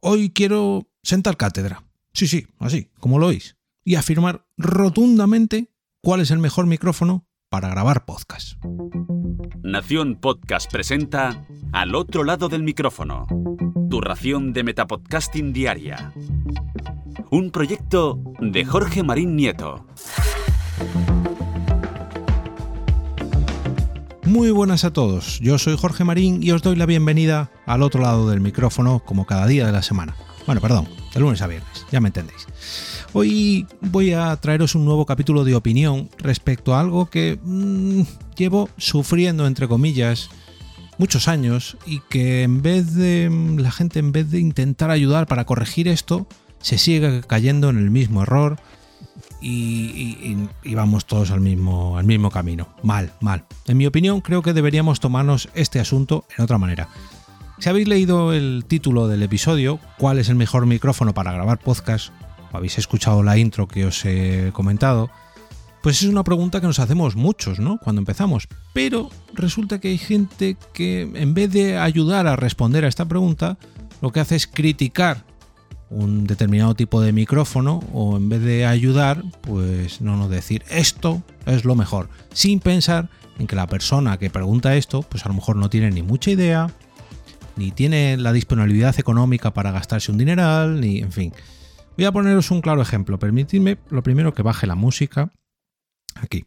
hoy quiero sentar cátedra. Sí, sí, así, como lo oís. Y afirmar rotundamente cuál es el mejor micrófono para grabar podcast. Nación Podcast presenta Al otro lado del micrófono. Tu ración de Metapodcasting Diaria. Un proyecto de Jorge Marín Nieto. Muy buenas a todos, yo soy Jorge Marín y os doy la bienvenida al otro lado del micrófono como cada día de la semana. Bueno, perdón, de lunes a viernes, ya me entendéis. Hoy voy a traeros un nuevo capítulo de opinión respecto a algo que mmm, llevo sufriendo, entre comillas, muchos años y que en vez de la gente, en vez de intentar ayudar para corregir esto, se sigue cayendo en el mismo error y, vamos todos al mismo, al mismo camino. Mal, mal. En mi opinión, creo que deberíamos tomarnos este asunto en otra manera. Si habéis leído el título del episodio, ¿cuál es el mejor micrófono para grabar podcast? O habéis escuchado la intro que os he comentado, pues es una pregunta que nos hacemos muchos, ¿no? Cuando empezamos. Pero resulta que hay gente que en vez de ayudar a responder a esta pregunta, lo que hace es criticar un determinado tipo de micrófono o en vez de ayudar, pues no nos decir esto es lo mejor, sin pensar en que la persona que pregunta esto, pues a lo mejor no tiene ni mucha idea, ni tiene la disponibilidad económica para gastarse un dineral, ni en fin. Voy a poneros un claro ejemplo. Permitidme lo primero que baje la música aquí.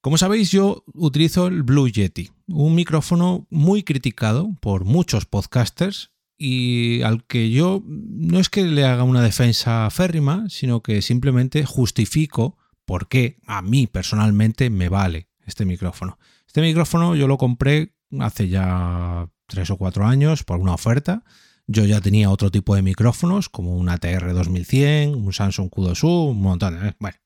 Como sabéis, yo utilizo el Blue Yeti, un micrófono muy criticado por muchos podcasters y al que yo no es que le haga una defensa férrima, sino que simplemente justifico por qué a mí personalmente me vale este micrófono. Este micrófono yo lo compré hace ya tres o cuatro años por una oferta. Yo ya tenía otro tipo de micrófonos, como un ATR 2100, un Samsung Q2U, un montón de... Bueno,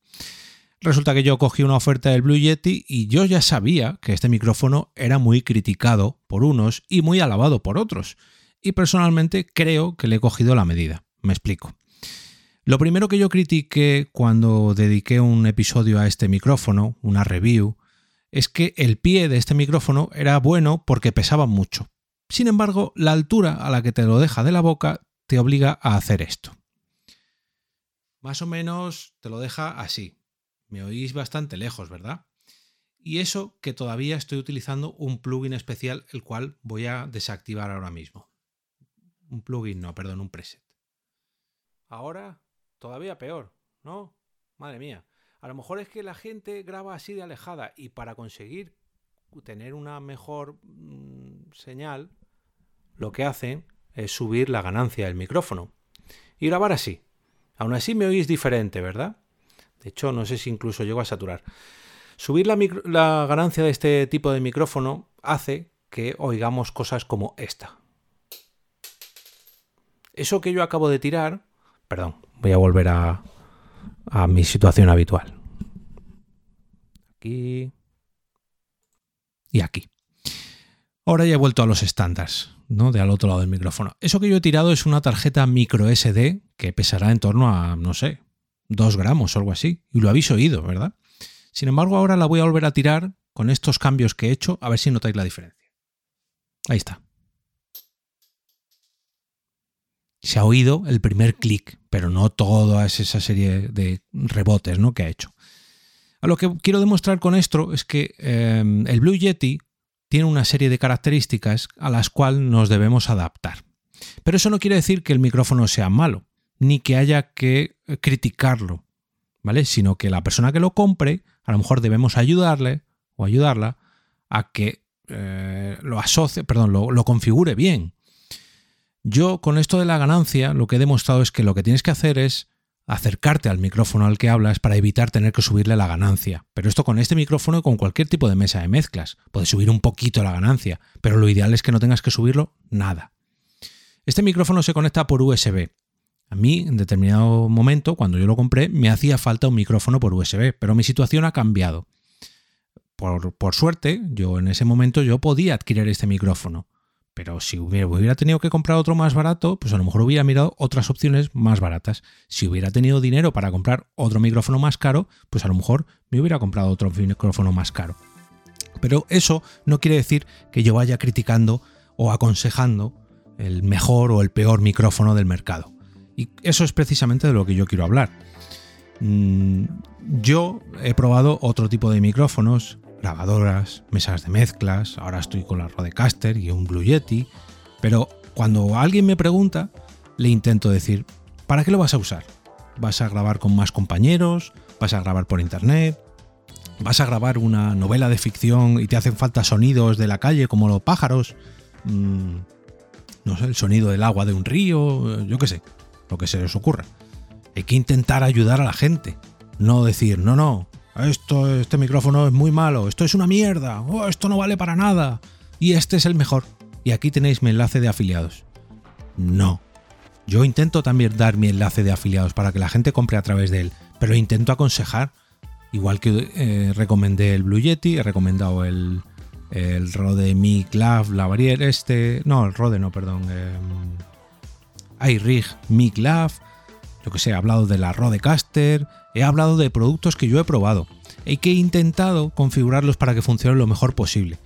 resulta que yo cogí una oferta del Blue Yeti y yo ya sabía que este micrófono era muy criticado por unos y muy alabado por otros y personalmente creo que le he cogido la medida. Me explico. Lo primero que yo critiqué cuando dediqué un episodio a este micrófono, una review, es que el pie de este micrófono era bueno porque pesaba mucho. Sin embargo, la altura a la que te lo deja de la boca te obliga a hacer esto. Más o menos te lo deja así. Me oís bastante lejos, ¿verdad? Y eso que todavía estoy utilizando un plugin especial, el cual voy a desactivar ahora mismo un plugin, no, perdón, un preset. Ahora, todavía peor, ¿no? Madre mía. A lo mejor es que la gente graba así de alejada y para conseguir tener una mejor mmm, señal, lo que hacen es subir la ganancia del micrófono y grabar así. Aún así me oís diferente, ¿verdad? De hecho, no sé si incluso llego a saturar. Subir la, la ganancia de este tipo de micrófono hace que oigamos cosas como esta. Eso que yo acabo de tirar, perdón, voy a volver a, mi situación habitual. Aquí y aquí. Ahora ya he vuelto a los estándares, ¿no? De al otro lado del micrófono. Eso que yo he tirado es una tarjeta micro SD que pesará en torno a, no sé, 2 gramos o algo así. Y lo habéis oído, ¿verdad? Sin embargo, ahora la voy a volver a tirar con estos cambios que he hecho, a ver si notáis la diferencia. Ahí está. Se ha oído el primer clic, pero no toda esa serie de rebotes ¿no? que ha hecho. A lo que quiero demostrar con esto es que eh, el Blue Yeti tiene una serie de características a las cuales nos debemos adaptar. Pero eso no quiere decir que el micrófono sea malo, ni que haya que criticarlo, ¿vale? Sino que la persona que lo compre, a lo mejor debemos ayudarle o ayudarla a que eh, lo asocie, perdón, lo configure bien. Yo con esto de la ganancia lo que he demostrado es que lo que tienes que hacer es acercarte al micrófono al que hablas para evitar tener que subirle la ganancia. Pero esto con este micrófono y con cualquier tipo de mesa de mezclas. Puedes subir un poquito la ganancia, pero lo ideal es que no tengas que subirlo nada. Este micrófono se conecta por USB. A mí, en determinado momento, cuando yo lo compré, me hacía falta un micrófono por USB, pero mi situación ha cambiado. Por, por suerte, yo en ese momento yo podía adquirir este micrófono. Pero si hubiera tenido que comprar otro más barato, pues a lo mejor hubiera mirado otras opciones más baratas. Si hubiera tenido dinero para comprar otro micrófono más caro, pues a lo mejor me hubiera comprado otro micrófono más caro. Pero eso no quiere decir que yo vaya criticando o aconsejando el mejor o el peor micrófono del mercado. Y eso es precisamente de lo que yo quiero hablar. Mm, yo he probado otro tipo de micrófonos, grabadoras, mesas de mezclas, ahora estoy con la Rodecaster y un Blue Yeti, pero cuando alguien me pregunta, le intento decir, ¿para qué lo vas a usar? ¿Vas a grabar con más compañeros? ¿Vas a grabar por internet? ¿Vas a grabar una novela de ficción y te hacen falta sonidos de la calle como los pájaros? Mm, no sé, el sonido del agua de un río, yo qué sé, lo que se les ocurra. Hay que intentar ayudar a la gente, no decir, no, no, esto, este micrófono es muy malo, esto es una mierda, oh, esto no vale para nada, y este es el mejor, y aquí tenéis mi enlace de afiliados. No. Yo intento también dar mi enlace de afiliados para que la gente compre a través de él, pero intento aconsejar, igual que eh, recomendé el Blue Yeti, he recomendado el, el Rode Mi Clav Lavalier este, no, el Rode no, perdón, eh, iRig Mi Clav, yo que sé, he hablado de la Rodecaster, he hablado de productos que yo he probado y que he intentado configurarlos para que funcionen lo mejor posible.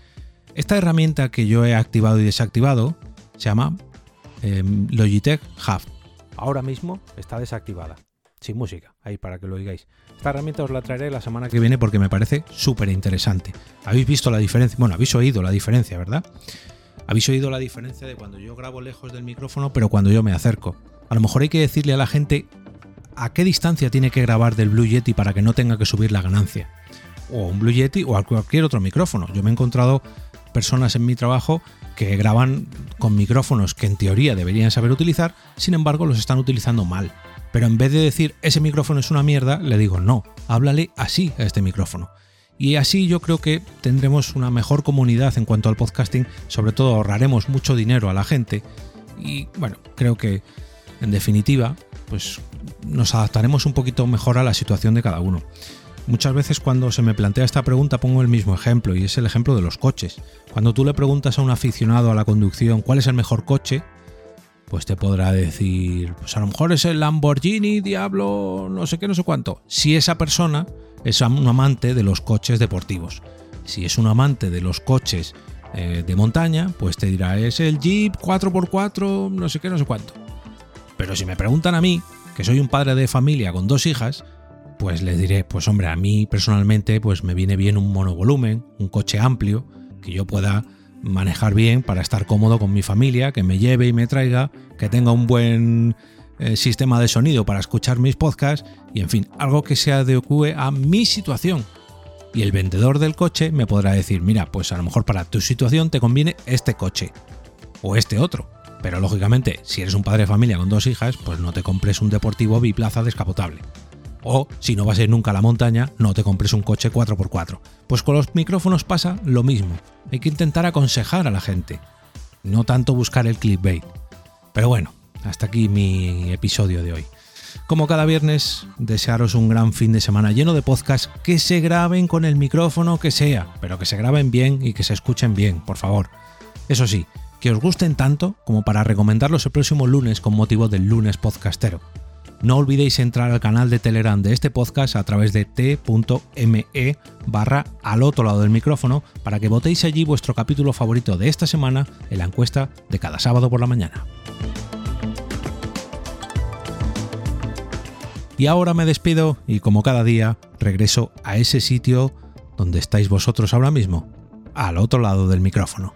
Esta herramienta que yo he activado y desactivado se llama em, Logitech Hub. Ahora mismo está desactivada, sin música, ahí para que lo digáis. Esta herramienta os la traeré la semana que viene porque me parece súper interesante. Habéis visto la diferencia, bueno, habéis oído la diferencia, ¿verdad? Habéis oído la diferencia de cuando yo grabo lejos del micrófono, pero cuando yo me acerco. A lo mejor hay que decirle a la gente a qué distancia tiene que grabar del Blue Yeti para que no tenga que subir la ganancia. O un Blue Yeti o cualquier otro micrófono. Yo me he encontrado personas en mi trabajo que graban con micrófonos que en teoría deberían saber utilizar, sin embargo los están utilizando mal. Pero en vez de decir ese micrófono es una mierda, le digo no, háblale así a este micrófono. Y así yo creo que tendremos una mejor comunidad en cuanto al podcasting, sobre todo ahorraremos mucho dinero a la gente y bueno, creo que en definitiva, pues nos adaptaremos un poquito mejor a la situación de cada uno. Muchas veces cuando se me plantea esta pregunta pongo el mismo ejemplo y es el ejemplo de los coches. Cuando tú le preguntas a un aficionado a la conducción cuál es el mejor coche, pues te podrá decir, pues a lo mejor es el Lamborghini Diablo, no sé qué, no sé cuánto. Si esa persona es un amante de los coches deportivos. Si es un amante de los coches eh, de montaña, pues te dirá, es el Jeep 4x4, no sé qué, no sé cuánto. Pero si me preguntan a mí, que soy un padre de familia con dos hijas, pues les diré, pues hombre, a mí personalmente pues me viene bien un monovolumen, un coche amplio, que yo pueda manejar bien para estar cómodo con mi familia, que me lleve y me traiga, que tenga un buen eh, sistema de sonido para escuchar mis podcasts y en fin, algo que se adecue a mi situación. Y el vendedor del coche me podrá decir, mira, pues a lo mejor para tu situación te conviene este coche o este otro. Pero lógicamente, si eres un padre de familia con dos hijas, pues no te compres un deportivo biplaza descapotable. O si no vas a ir nunca a la montaña, no te compres un coche 4x4. Pues con los micrófonos pasa lo mismo. Hay que intentar aconsejar a la gente, no tanto buscar el clickbait. Pero bueno, hasta aquí mi episodio de hoy. Como cada viernes, desearos un gran fin de semana lleno de podcasts que se graben con el micrófono que sea, pero que se graben bien y que se escuchen bien, por favor. Eso sí, que os gusten tanto como para recomendarlos el próximo lunes con motivo del lunes podcastero. No olvidéis entrar al canal de Telegram de este podcast a través de t.me al otro lado del micrófono para que votéis allí vuestro capítulo favorito de esta semana en la encuesta de cada sábado por la mañana. Y ahora me despido y como cada día regreso a ese sitio donde estáis vosotros ahora mismo, al otro lado del micrófono.